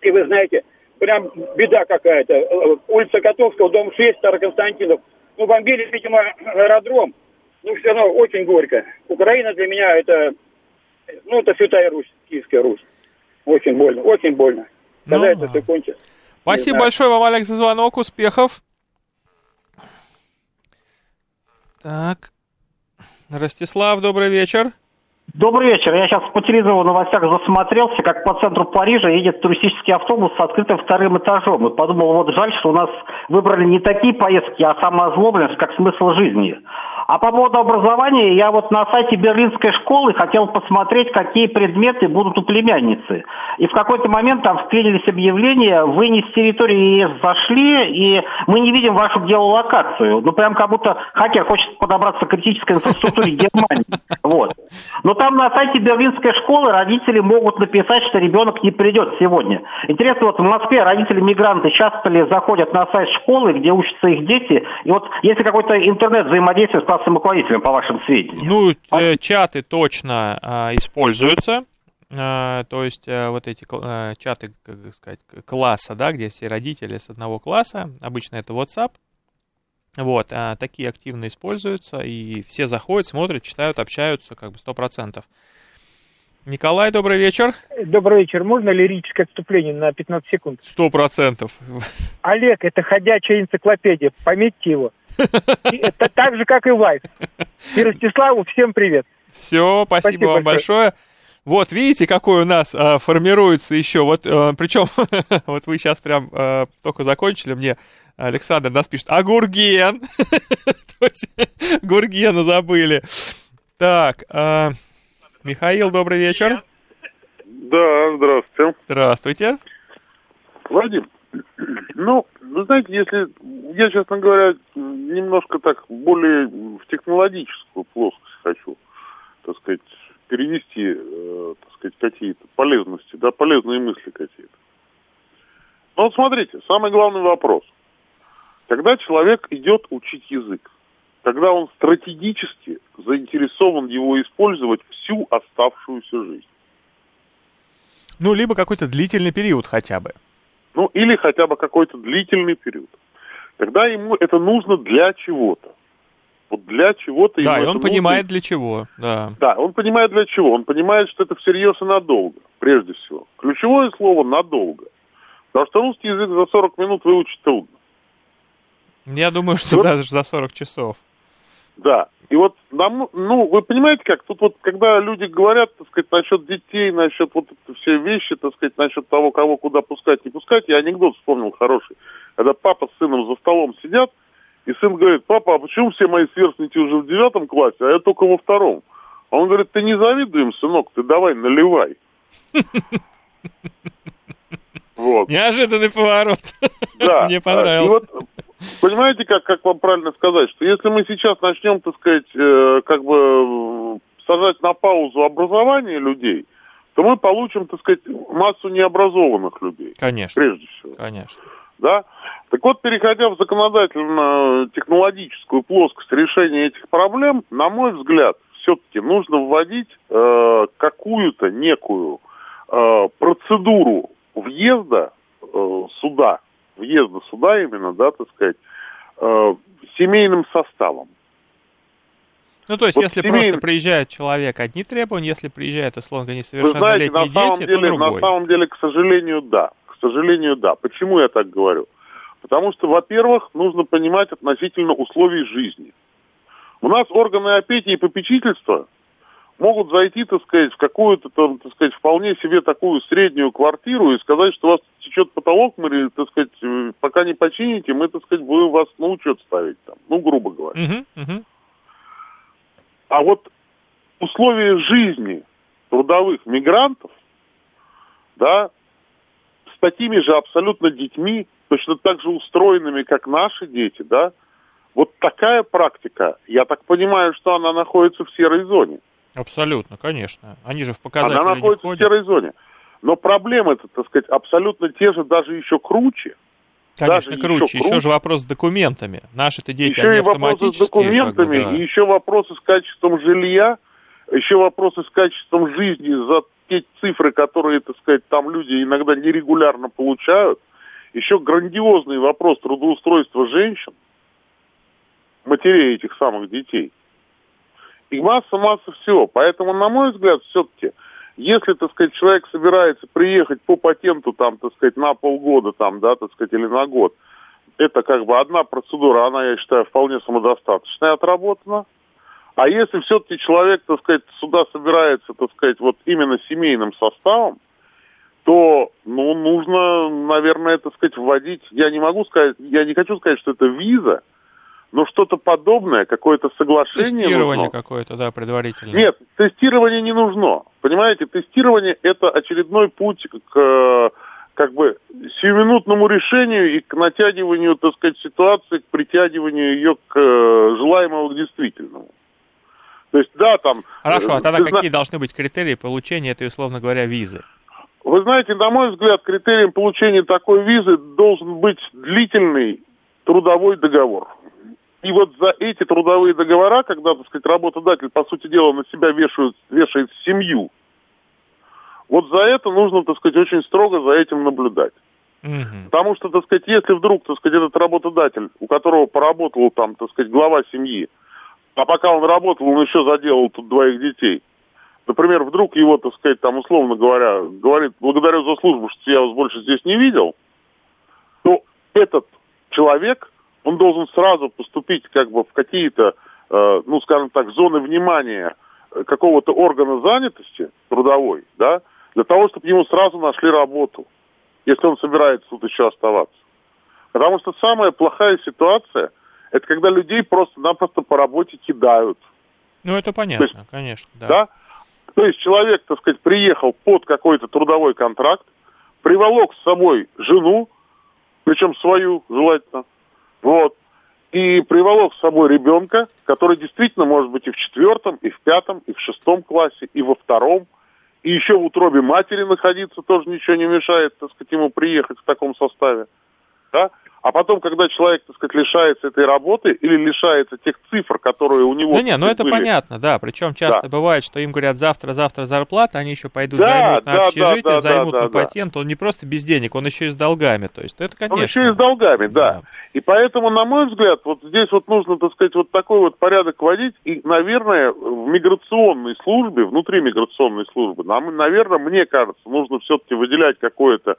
Speaker 7: и вы знаете, прям беда какая-то. Улица Котовского, дом 6, Староконстантинов. Ну, бомбили, видимо, аэродром. Ну, все равно очень горько. Украина для меня это, ну, это святая Русь, Киевская Русь. Очень больно, очень больно. Когда
Speaker 2: Ну,
Speaker 7: это все кончится?
Speaker 2: Спасибо большое вам, Олег, за звонок. Успехов. Так. Ростислав, добрый вечер.
Speaker 8: Добрый вечер. Я сейчас по телевизору в новостях засмотрелся, как по центру Парижа едет туристический автобус с открытым вторым этажом. И подумал, вот жаль, что у нас выбрали не такие поездки, а самоозлобленность, как смысл жизни. А по поводу образования, я вот на сайте Берлинской школы хотел посмотреть, какие предметы будут у племянницы. И в какой-то момент там встретились объявления, вы не с территории ЕС зашли, и мы не видим вашу геолокацию. Ну, прям как будто хакер хочет подобраться к критической инфраструктуре Германии. Вот. Но там на сайте Берлинской школы родители могут написать, что ребенок не придет сегодня. Интересно, вот в Москве родители-мигранты часто ли заходят на сайт школы, где учатся их дети, и вот если какой-то интернет взаимодействия с классным руководителем, по вашим сведениям?
Speaker 2: Ну, э, чаты точно а, используются. а, то есть а, вот эти а, чаты, как сказать, класса, да, где все родители с одного класса, обычно это WhatsApp, вот, а, такие активно используются, и все заходят, смотрят, читают, общаются, как бы сто процентов. Николай, добрый вечер.
Speaker 9: Добрый вечер. Можно лирическое отступление на 15 секунд?
Speaker 2: Сто процентов.
Speaker 9: Олег, это ходячая энциклопедия. Пометьте его. Это так же, как и Вайс. И Ростиславу всем привет.
Speaker 2: Все, спасибо, спасибо вам большое. Вот, видите, какой у нас а, формируется еще. Вот, а, причем, вот вы сейчас прям а, только закончили мне. Александр нас пишет, а Гурген? То есть, Гургена забыли. Так, а, Михаил, добрый вечер.
Speaker 10: Да, здравствуйте.
Speaker 2: Здравствуйте.
Speaker 10: Вадим, ну, вы знаете, если я, честно говоря, немножко так более в технологическую плоскость хочу, так сказать, перевести, э, так сказать, какие-то полезности, да, полезные мысли какие-то. Ну вот смотрите, самый главный вопрос. Когда человек идет учить язык, когда он стратегически заинтересован его использовать всю оставшуюся жизнь.
Speaker 2: Ну, либо какой-то длительный период хотя бы.
Speaker 10: Ну, или хотя бы какой-то длительный период. Тогда ему это нужно для чего-то. Вот для чего-то
Speaker 2: Да, и он понимает
Speaker 10: нужно.
Speaker 2: для чего, да.
Speaker 10: Да, он понимает для чего. Он понимает, что это всерьез и надолго, прежде всего. Ключевое слово «надолго». Потому что русский язык за 40 минут выучить трудно.
Speaker 2: Я думаю, что
Speaker 10: Вот.
Speaker 2: даже за 40 часов.
Speaker 10: Да. И вот нам, ну, вы понимаете как, тут вот, когда люди говорят, так сказать, насчет детей, насчет вот все вещи, так сказать, насчет того, кого куда пускать, не пускать, я анекдот вспомнил хороший. Когда папа с сыном за столом сидят, и сын говорит, папа, а почему все мои сверстники уже в девятом классе, а я только во втором? А он говорит, ты не завидуй им, сынок, ты давай наливай. Вот.
Speaker 2: Неожиданный поворот.
Speaker 10: Да.
Speaker 2: Мне
Speaker 10: И
Speaker 2: понравился.
Speaker 10: вот, понимаете, как, как вам правильно сказать, что если мы сейчас начнем, так сказать, э, как бы э, сажать на паузу образование людей, то мы получим, так сказать, массу необразованных людей,
Speaker 2: Конечно,
Speaker 10: прежде всего.
Speaker 2: конечно.
Speaker 10: Да? Так вот, переходя в законодательно-технологическую плоскость решения этих проблем, на мой взгляд, все-таки нужно вводить э, какую-то некую э, процедуру въезда э, суда, въезда суда именно, да, так сказать, э, семейным составом.
Speaker 2: Ну, то есть,
Speaker 10: Вот
Speaker 2: если
Speaker 10: семейный-
Speaker 2: просто приезжает человек, одни требования, если приезжает, условно говоря,
Speaker 10: Вы знаете,
Speaker 2: несовершеннолетние
Speaker 10: на самом,
Speaker 2: дети,
Speaker 10: деле,
Speaker 2: то
Speaker 10: на
Speaker 2: другой.
Speaker 10: самом деле, к сожалению, да. К сожалению, да. Почему я так говорю? Потому что, во-первых, нужно понимать относительно условий жизни. У нас органы опеки и попечительства могут зайти, так сказать, в какую-то, там, так сказать, вполне себе такую среднюю квартиру и сказать, что у вас течет потолок, мы, так сказать, э, пока не почините, мы, так сказать, будем вас на учет ставить там, ну, грубо говоря. А вот условия жизни трудовых мигрантов, да, с такими же абсолютно детьми, точно так же устроенными, как наши дети, да, вот такая практика, я так понимаю, что она находится в серой зоне.
Speaker 2: Абсолютно, конечно. Они же в
Speaker 10: Она
Speaker 2: показатели не
Speaker 10: находится в
Speaker 2: входят.
Speaker 10: серой зоне. Но проблемы-то, так сказать, абсолютно те же, даже еще круче.
Speaker 2: Конечно,
Speaker 10: даже
Speaker 2: круче.
Speaker 10: еще
Speaker 2: Еще,
Speaker 10: круче.
Speaker 2: же вопрос с документами. Наши-то дети,
Speaker 10: еще
Speaker 2: они
Speaker 10: и вопросы с документами,
Speaker 2: как бы, да.
Speaker 10: и еще вопросы с качеством жилья, еще вопросы с качеством жизни за те цифры, которые, так сказать, там люди иногда нерегулярно получают. Еще грандиозный вопрос трудоустройства женщин, матерей этих самых детей. И масса-масса всего. Поэтому, на мой взгляд, все-таки, если, так сказать, человек собирается приехать по патенту, там, так сказать, на полгода, там, да, так сказать, или на год, это как бы одна процедура, она, я считаю, вполне самодостаточная, отработана. А если все-таки человек, так сказать, сюда собирается, так сказать, вот именно семейным составом, то, ну, нужно, наверное, так сказать, вводить, я не могу сказать, я не хочу сказать, что это виза, но что-то подобное, какое-то соглашение
Speaker 2: Тестирование
Speaker 10: нужно.
Speaker 2: какое-то, да, предварительное.
Speaker 10: Нет, тестирование не нужно. Понимаете, тестирование это очередной путь к э, как бы сиюминутному решению и к натягиванию, так сказать, ситуации, к притягиванию ее к э, желаемому к действительному. То есть, да, там...
Speaker 2: Хорошо, а
Speaker 10: э,
Speaker 2: тогда
Speaker 10: зна-
Speaker 2: какие должны быть критерии получения этой, условно говоря, визы?
Speaker 10: Вы знаете, на мой взгляд, критерием получения такой визы должен быть длительный трудовой договор. И вот за эти трудовые договора, когда, так сказать, работодатель, по сути дела, на себя вешает, вешает семью, Вот за это нужно, так сказать, очень строго за этим наблюдать.
Speaker 2: Мгм.
Speaker 10: Потому что, так сказать, если вдруг, так сказать, этот работодатель, у которого поработал там, так сказать, глава семьи, а пока он работал, он еще заделал тут двоих детей. Например, вдруг его, так сказать, там, условно говоря, говорит, благодарю за службу, что я вас больше здесь не видел, то этот человек, он должен сразу поступить как бы в какие-то, э, ну, скажем так, зоны внимания э, какого-то органа занятости трудовой, да, для того, чтобы ему сразу нашли работу, если он собирается тут еще оставаться. Потому что самая плохая ситуация, это когда людей просто-напросто по работе кидают.
Speaker 2: Ну, это понятно,
Speaker 10: То есть,
Speaker 2: конечно, да.
Speaker 10: Да? То есть человек, так сказать, приехал под какой-то трудовой контракт, приволок с собой жену, причем свою, желательно, вот, и приволок с собой ребенка, который действительно может быть и в четвертом, и в пятом, и в шестом классе, и во втором, и еще в утробе матери находиться тоже ничего не мешает, так сказать, ему приехать в таком составе, да? А потом, когда человек, так сказать, лишается этой работы или лишается тех цифр, которые у него...
Speaker 2: Ну не, ну это
Speaker 10: были,
Speaker 2: понятно, да. Причем часто
Speaker 10: Да.
Speaker 2: бывает, что им говорят завтра-завтра зарплата, они еще пойдут
Speaker 10: Да,
Speaker 2: займут на
Speaker 10: да,
Speaker 2: общежитие,
Speaker 10: да, да,
Speaker 2: займут
Speaker 10: да,
Speaker 2: на
Speaker 10: да.
Speaker 2: патент. Он не просто без денег, он еще и с долгами. То есть это, конечно.
Speaker 10: Он еще и с долгами, да. И поэтому, на мой взгляд, вот здесь вот нужно, так сказать, вот такой вот порядок вводить. И, наверное, в миграционной службе, внутри миграционной службы, нам, наверное, мне кажется, нужно все-таки выделять какое-то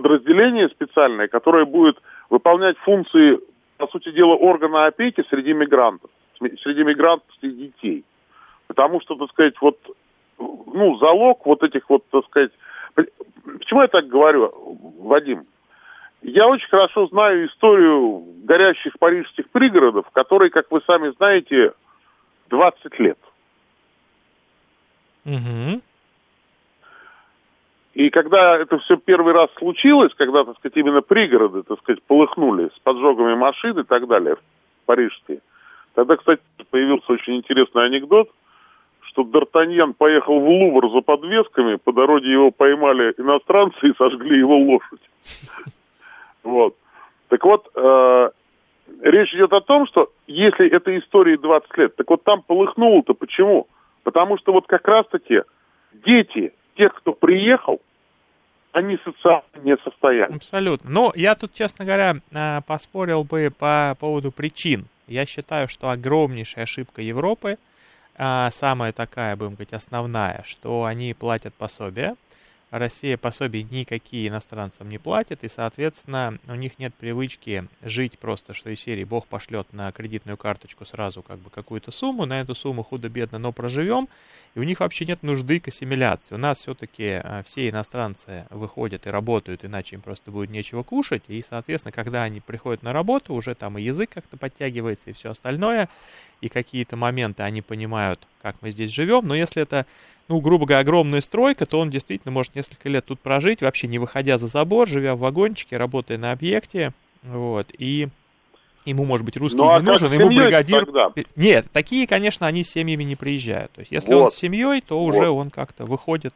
Speaker 10: подразделение специальное, которое будет выполнять функции, по сути дела, органа опеки среди мигрантов, среди мигрантов среди детей. Потому что, так сказать, вот, ну, залог вот этих вот, так сказать... Почему я так говорю, Вадим? Я очень хорошо знаю историю горящих парижских пригородов, которые, как вы сами знаете, 20 лет.
Speaker 2: Мгм.
Speaker 10: И когда это все первый раз случилось, когда, так сказать, именно пригороды, так сказать, полыхнули с поджогами машин и так далее, парижские, тогда, кстати, появился очень интересный анекдот, что Д'Артаньян поехал в Лувр за подвесками, по дороге его поймали иностранцы и сожгли его лошадь. Вот. Так вот, э, речь идет о том, что если этой истории 20 лет, так вот там полыхнуло-то почему? Потому что вот как раз-таки дети тех, кто приехал, они социально не состоялись.
Speaker 2: Абсолютно. Ну, я тут, честно говоря, а, поспорил бы по поводу причин. Я считаю, что огромнейшая ошибка Европы, а, самая такая, будем говорить, основная, что они платят пособия. Россия пособий никакие иностранцам не платит, и, соответственно, у них нет привычки жить просто, что из серии Бог пошлет на кредитную карточку сразу как бы какую-то сумму, на эту сумму худо-бедно, но проживем, и у них вообще нет нужды к ассимиляции. У нас все-таки все иностранцы выходят и работают, иначе им просто будет нечего кушать, и, соответственно, когда они приходят на работу, уже там и язык как-то подтягивается, и все остальное, и какие-то моменты они понимают, как мы здесь живем, но если это ну, грубо говоря, огромная стройка, то он действительно может несколько лет тут прожить, вообще не выходя за забор, живя в вагончике, работая на объекте, вот, и ему, может быть, русский
Speaker 10: Ну, а
Speaker 2: не нужен, ему бригадир...
Speaker 10: тогда?
Speaker 2: Нет, такие, конечно, они с семьями не приезжают. То есть, если он
Speaker 10: Вот.
Speaker 2: с семьей, то уже
Speaker 10: Вот.
Speaker 2: он как-то выходит,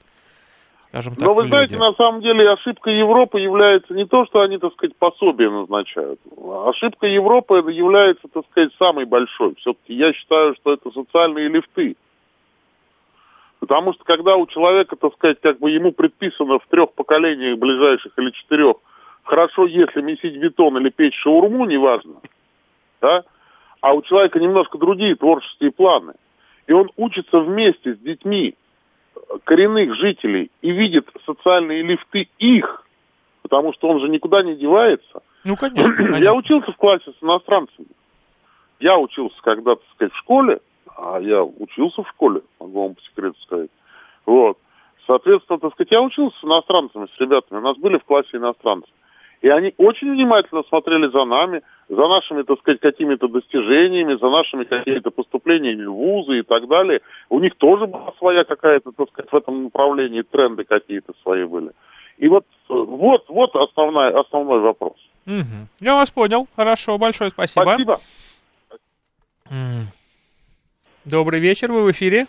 Speaker 2: скажем так,
Speaker 10: Но вы
Speaker 2: в
Speaker 10: знаете,
Speaker 2: люди.
Speaker 10: на самом деле ошибка Европы является не то, что они, так сказать, пособие назначают. Ошибка Европы является, так сказать, самой большой. Все-таки я считаю, что это социальные лифты. Потому что когда у человека, так сказать, как бы ему предписано в трех поколениях ближайших или четырех, хорошо, если месить бетон или печь шаурму, неважно, да, а у человека немножко другие творческие планы. И он учится вместе с детьми коренных жителей и видит социальные лифты их, потому что он же никуда не девается.
Speaker 2: Ну, конечно,
Speaker 10: Я
Speaker 2: понятно.
Speaker 10: учился в классе с иностранцами. Я учился когда, так сказать, в школе, а я учился в школе, могу вам по секрету сказать. Вот. Соответственно, так сказать, я учился с иностранцами, с ребятами. У нас были в классе иностранцы. И они очень внимательно смотрели за нами, за нашими, так сказать, какими-то достижениями, за нашими какими-то поступлениями в вузы и так далее. У них тоже была своя какая-то, так сказать, в этом направлении тренды какие-то свои были. И вот, вот, вот основной, основной вопрос.
Speaker 2: Мгм. Я вас понял. Хорошо, большое спасибо.
Speaker 10: Спасибо.
Speaker 2: Добрый вечер, вы в эфире.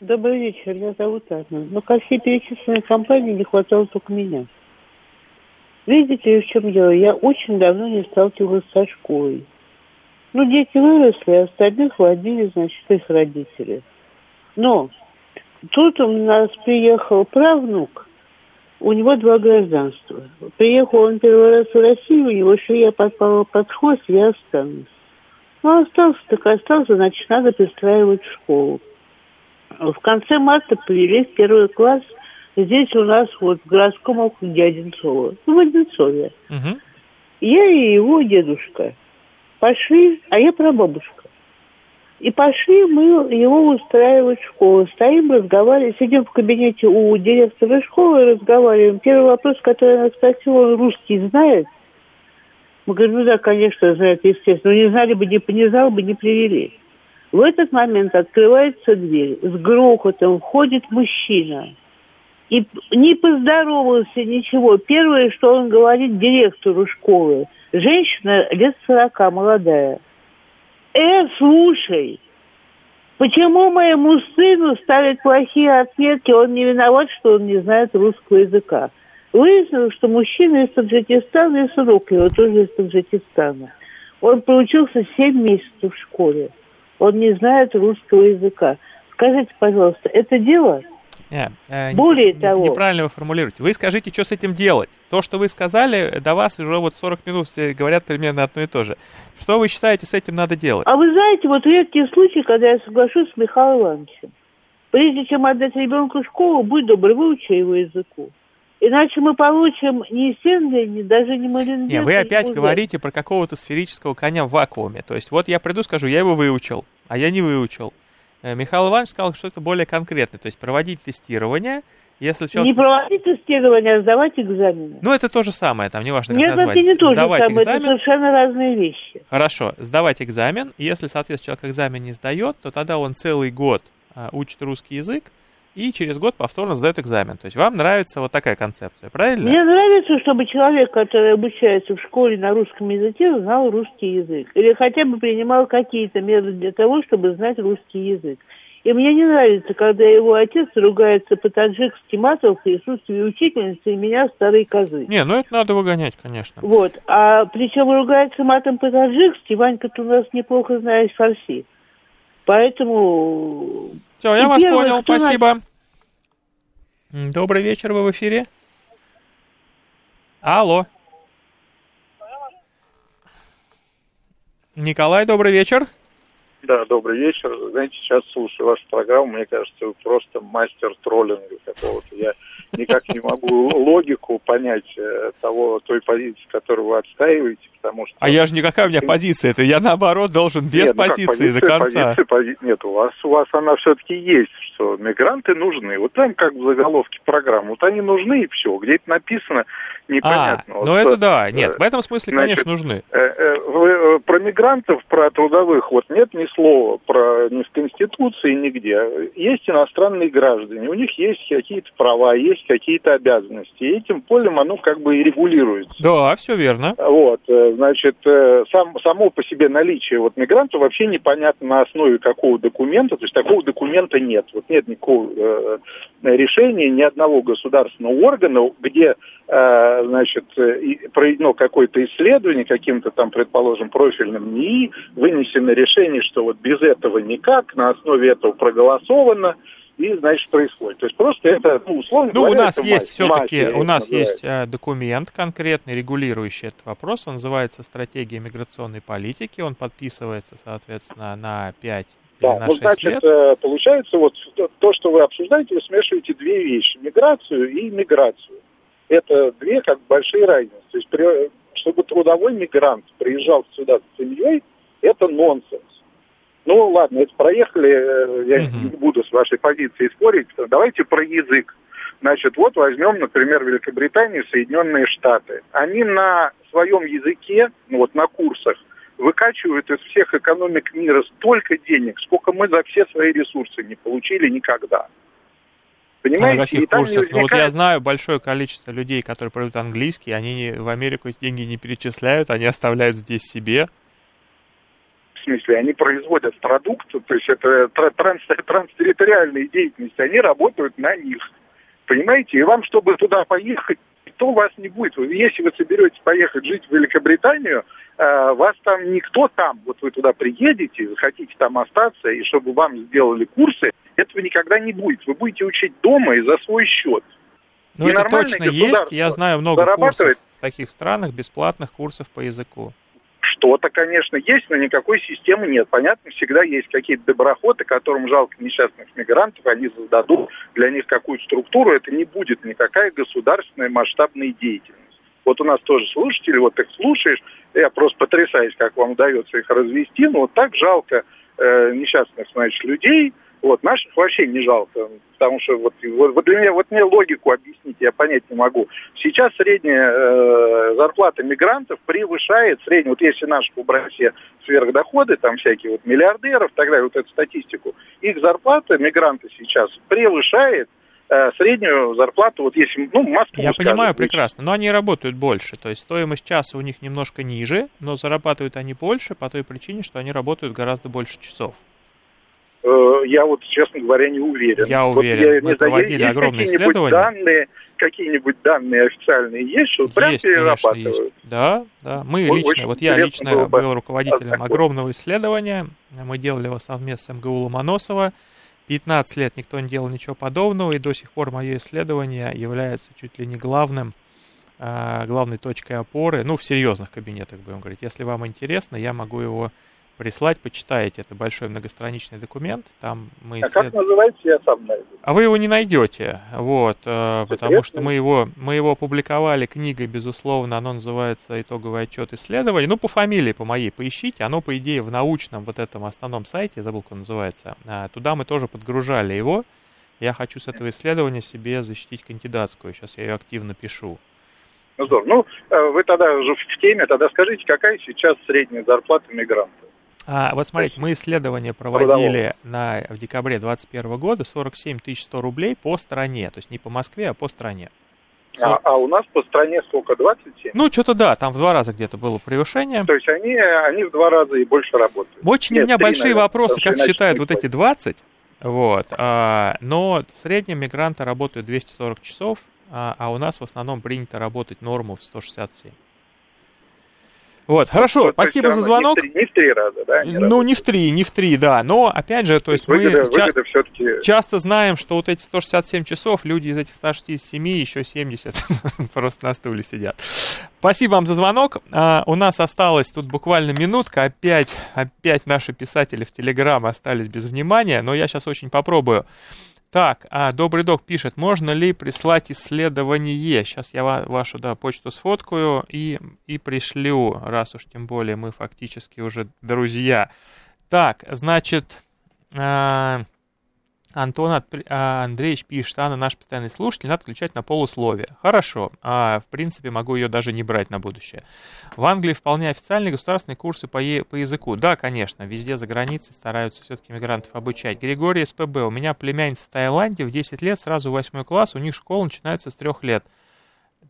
Speaker 11: Добрый вечер, меня зовут Анна. Но ко всей перечисленной компании не хватало только меня. Видите ли, в чем дело? Я очень давно не сталкивалась со школой. Ну, дети выросли, а остальных водили, значит, их родители. Но Тут у нас приехал правнук, у него два гражданства. Приехал он первый раз в Россию, у него шея подпала под хвост, я останусь. Ну, остался, так остался, значит, надо пристраивать школу. В конце марта привели в первый класс здесь у нас вот в городском округе Одинцово, ну, в Одинцове.
Speaker 2: Мгм.
Speaker 11: Я и его дедушка пошли, а я прабабушка. И пошли мы его устраивать в школу. Стоим, разговариваем, сидим в кабинете у директора школы, разговариваем. Первый вопрос, который она спросила, он русский знает? Мы говорим, ну да, конечно, знает, естественно. Но не знали бы, не, не знал бы, не привели. В этот момент открывается дверь. С грохотом входит мужчина. И не поздоровался, ничего. Первое, что он говорит директору школы. Женщина лет сорока, молодая. Э, слушай, почему моему сыну ставят плохие отметки? Он не виноват, что он не знает русского языка. Выяснилось, что мужчина из Таджикистана и сынок его тоже из Таджикистана. Он проучился 7 месяцев в школе. Он не знает русского языка. Скажите, пожалуйста, это дело?
Speaker 2: Не, э, не-
Speaker 11: Более
Speaker 2: не-
Speaker 11: того-
Speaker 2: Неправильно вы формулируете. Вы скажите, что с этим делать. То, что вы сказали, до вас уже вот 40 минут все говорят примерно одно и то же. Что вы считаете, с этим надо делать?
Speaker 11: А вы знаете, вот редкие случаи, когда я соглашусь с Михаилом Ивановичем. Прежде чем отдать ребенку школу, будь добр, выучи его языку. Иначе мы получим не Стенли, ни даже не Мариндер.
Speaker 2: Не, вы опять говорите про какого-то сферического коня в вакууме. То есть вот я приду, скажу, я его выучил, а я не выучил. Э, Михаил Иванович сказал, что это более конкретно. То есть проводить тестирование, если
Speaker 11: Не
Speaker 2: человек...
Speaker 11: проводить тестирование, а сдавать экзамены.
Speaker 2: Ну, это то же самое, там неважно, как
Speaker 11: Нет,
Speaker 2: назвать.
Speaker 11: это не то же
Speaker 2: Сдавать
Speaker 11: самое, это
Speaker 2: экзамен,
Speaker 11: совершенно разные вещи.
Speaker 2: Хорошо, сдавать экзамен. Если, соответственно, человек экзамен не сдает, то тогда он целый год а, учит русский язык и через год повторно сдает экзамен. То есть вам нравится вот такая концепция, правильно?
Speaker 11: Мне нравится, чтобы человек, который обучается в школе на русском языке, знал русский язык. Или хотя бы принимал какие-то меры для того, чтобы знать русский язык. И мне не нравится, когда его отец ругается по-таджикски матом в присутствии учительницы и меня старой козы.
Speaker 2: Не, ну это надо выгонять, конечно.
Speaker 11: Вот. А причем ругается матом по-таджикски, Ванька-то у нас неплохо знает фарси. Поэтому...
Speaker 2: Все, я
Speaker 11: И
Speaker 2: вас
Speaker 11: первое,
Speaker 2: понял, спасибо. М, Добрый вечер, вы в эфире. Алло. Николай, добрый вечер.
Speaker 12: Да, добрый вечер. Знаете, сейчас слушаю вашу программу, мне кажется, вы просто мастер троллинга какого-то. Я никак не могу логику понять э, того, той позиции, которую вы отстаиваете, потому что...
Speaker 2: А я же никакая у меня позиция, это я наоборот должен без
Speaker 12: Нет, ну
Speaker 2: позиции до
Speaker 12: позиция,
Speaker 2: конца.
Speaker 12: позиция, пози- Нет, у вас, у вас она все-таки есть, что мигранты нужны. Вот там как в заголовке программы, вот они нужны и все. Где это написано,
Speaker 2: А,
Speaker 12: непонятно. Вот
Speaker 2: ну это да,
Speaker 12: э,
Speaker 2: нет, в этом смысле,
Speaker 12: значит,
Speaker 2: конечно, нужны.
Speaker 12: Э, э, вы, э, про мигрантов, про трудовых, вот нет ни слова про ни в Конституции, нигде. Есть иностранные граждане, у них есть какие-то права, есть какие-то обязанности. И этим полем оно как бы и регулируется.
Speaker 2: Да, все верно.
Speaker 12: Вот, э, значит, э, сам, само по себе наличие вот мигранта вообще непонятно на основе какого документа, то есть такого документа нет. Вот нет никакого э, решения ни одного государственного органа, где, э, значит, э, проведено какое-то исследование каким-то там, предположим, профильным НИИ, вынесено решение, что вот без этого никак, на основе этого проголосовано, и, значит, происходит. То есть просто это, ну, условно
Speaker 2: Ну, у
Speaker 12: говоря,
Speaker 2: нас
Speaker 12: это
Speaker 2: есть все-таки, у нас есть э, документ конкретный, регулирующий этот вопрос. Он называется «Стратегия миграционной политики». Он подписывается, соответственно, на 5
Speaker 12: Да, ну,
Speaker 2: 6
Speaker 12: значит,
Speaker 2: лет.
Speaker 12: э, получается, вот то, что вы обсуждаете, вы смешиваете две вещи. Миграцию и миграцию. Это две как большие разницы. То есть, при- чтобы трудовой мигрант приезжал сюда с семьей, это нонсенс. Ну, ладно, это проехали, э, я не буду с вашей позицией спорить. Давайте про язык. Значит, вот возьмем, например, Великобританию, Соединенные Штаты. Они на своем языке, ну вот на курсах, выкачивают из всех экономик мира столько денег, сколько мы за все свои ресурсы не получили никогда.
Speaker 2: А
Speaker 12: Понимаете?
Speaker 2: на каких
Speaker 12: И
Speaker 2: курсах? Ну вот я
Speaker 12: возникает-
Speaker 2: знаю большое количество людей, которые пройдут английский, они в Америку эти деньги не перечисляют, они оставляют здесь себе.
Speaker 12: Смысле, они производят продукт, то есть это тра- транс, транстерриториальные деятельности, они работают на них. Понимаете? И вам, чтобы туда поехать, никто вас не будет. Если вы соберетесь поехать жить в Великобританию, э, вас там никто там, вот вы туда приедете, хотите там остаться, и чтобы вам сделали курсы, Этого никогда не будет. Вы будете учить дома и за свой счет.
Speaker 2: Ну, это точно есть. Я знаю много курсов в таких странах, бесплатных курсов по языку.
Speaker 12: Что-то, конечно, есть, но никакой системы нет. Понятно, всегда есть какие-то доброходы, которым жалко несчастных мигрантов, они создадут для них какую-то структуру. Это не будет никакая государственная масштабная деятельность. Вот у нас тоже слушатели, вот их слушаешь, я просто потрясаюсь, как вам удается их развести, но вот так жалко э, несчастных, значит, людей, вот, наших вообще не жалко, потому что вот, вот, для меня, вот мне логику объяснить я понять не могу. Сейчас средняя э, зарплата мигрантов превышает среднюю, вот если наши убрать все сверхдоходы, там всякие вот миллиардеров так далее, вот эту статистику, их зарплата мигранты сейчас превышает Э, среднюю зарплату, вот если, ну, Москву,
Speaker 2: Я скажем, понимаю прекрасно, но они работают больше, то есть стоимость часа у них немножко ниже, но зарабатывают они больше по той причине, что они работают гораздо больше часов.
Speaker 12: Э, я вот, честно говоря, не уверен.
Speaker 2: Я вот уверен. Я, Мы проводили есть огромные исследования.
Speaker 12: Данные, какие-нибудь данные официальные есть, что прям есть, перерабатывают?
Speaker 2: Конечно, есть. Да, да. Мы Ой, лично, вот я лично был, был руководителем огромного исследования. Мы делали его совместно с МГУ Ломоносова. 15 лет никто не делал ничего подобного, и до сих пор мое исследование является чуть ли не главным, а, главной точкой опоры, ну, в серьезных кабинетах, будем говорить. Если вам интересно, я могу его прислать, почитаете. Это большой многостраничный документ. Там мы.
Speaker 12: А как называется, я сам найду.
Speaker 2: А вы его не найдете, вот, э, потому что мы его, мы его опубликовали книгой, безусловно, оно называется «Итоговый отчет исследований». Ну, по фамилии, по моей, поищите. Оно, по идее, в научном вот этом основном сайте, забыл, как он называется, а, туда мы тоже подгружали его. Я хочу с этого исследования себе защитить кандидатскую. Сейчас я ее активно пишу.
Speaker 12: Ну, здорово. Ну, э, вы тогда уже в теме, тогда скажите, какая сейчас средняя зарплата мигрантов?
Speaker 2: А, вот смотрите, мы исследование проводили на, в декабре 2021 года, 47 100 рублей по стране, то есть не по Москве, а по стране.
Speaker 12: 40... А, а у нас по стране сколько, 27?
Speaker 2: Ну, что-то да, там в два раза где-то было превышение.
Speaker 12: То есть они, они в два раза и больше работают.
Speaker 2: Очень Нет, у меня 3, большие наверное, вопросы, как считают вот эти 20, вот, а, но в среднем мигранты работают 240 часов, а, а у нас в основном принято работать норму в 167. Вот, хорошо, вот, спасибо за звонок.
Speaker 12: Не в, три, не в три раза, да?
Speaker 2: Не ну, не в три, не в три, да. Но, опять же, то, то есть, выгода, мы выгода ча- часто знаем, что вот эти 167 часов люди из этих 167 еще 70 просто на стуле сидят. Спасибо вам за звонок. А, у нас осталось тут буквально минутка. Опять, опять наши писатели в Телеграм остались без внимания, но я сейчас очень попробую так, а Добрый Док пишет, можно ли прислать исследование? Сейчас я вашу да, почту сфоткаю и, и пришлю, раз уж тем более мы фактически уже друзья. Так, значит, а, Антон а, Андреевич пишет, Анна наш постоянный слушатель, надо включать на полусловие. Хорошо, а, в принципе, могу ее даже не брать на будущее. В Англии вполне официальные государственные курсы по, е- по языку. Да, конечно, везде за границей стараются все-таки мигрантов обучать. Григорий СПБ, у меня племянница в Таиланде, в 10 лет, сразу 8 класс, у них школа начинается с 3 лет.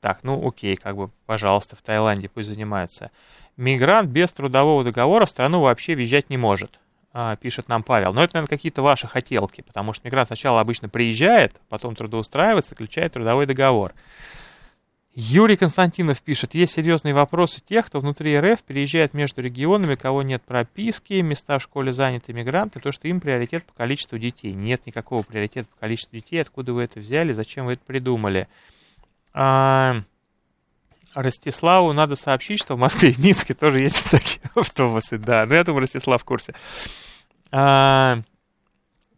Speaker 2: Так, ну окей, как бы, пожалуйста, в Таиланде пусть занимаются. Мигрант без трудового договора в страну вообще въезжать не может. А, пишет нам Павел. Но это, наверное, какие-то ваши хотелки, потому что мигрант сначала обычно приезжает, потом трудоустраивается, заключает трудовой договор. Юрий Константинов пишет, есть серьезные вопросы тех, кто внутри РФ переезжает между регионами, кого нет прописки, места в школе заняты мигранты, то, что им приоритет по количеству детей. Нет никакого приоритета по количеству детей, откуда вы это взяли, зачем вы это придумали. А, Ростиславу надо сообщить, что в Москве и Минске тоже есть такие автобусы, да. Ну, я думаю, Ростислав в курсе. А,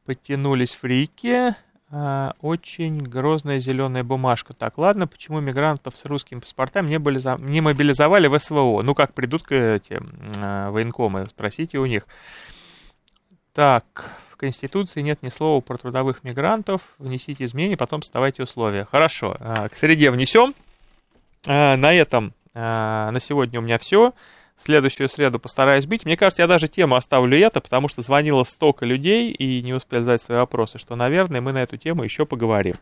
Speaker 2: подтянулись фрики. А, очень грозная зеленая бумажка. Так, ладно, почему мигрантов с русскими паспортами не, были, не мобилизовали в СВО? Ну, как придут к эти а, военкомы, спросите у них. Так, в Конституции нет ни слова про трудовых мигрантов. Внесите изменения, потом вставайте условия. Хорошо, а, к среде внесем. А, на этом а, на сегодня у меня все. следующую среду постараюсь быть. Мне кажется, я даже тему оставлю это, потому что звонило столько людей и не успели задать свои вопросы, что, наверное, мы на эту тему еще поговорим.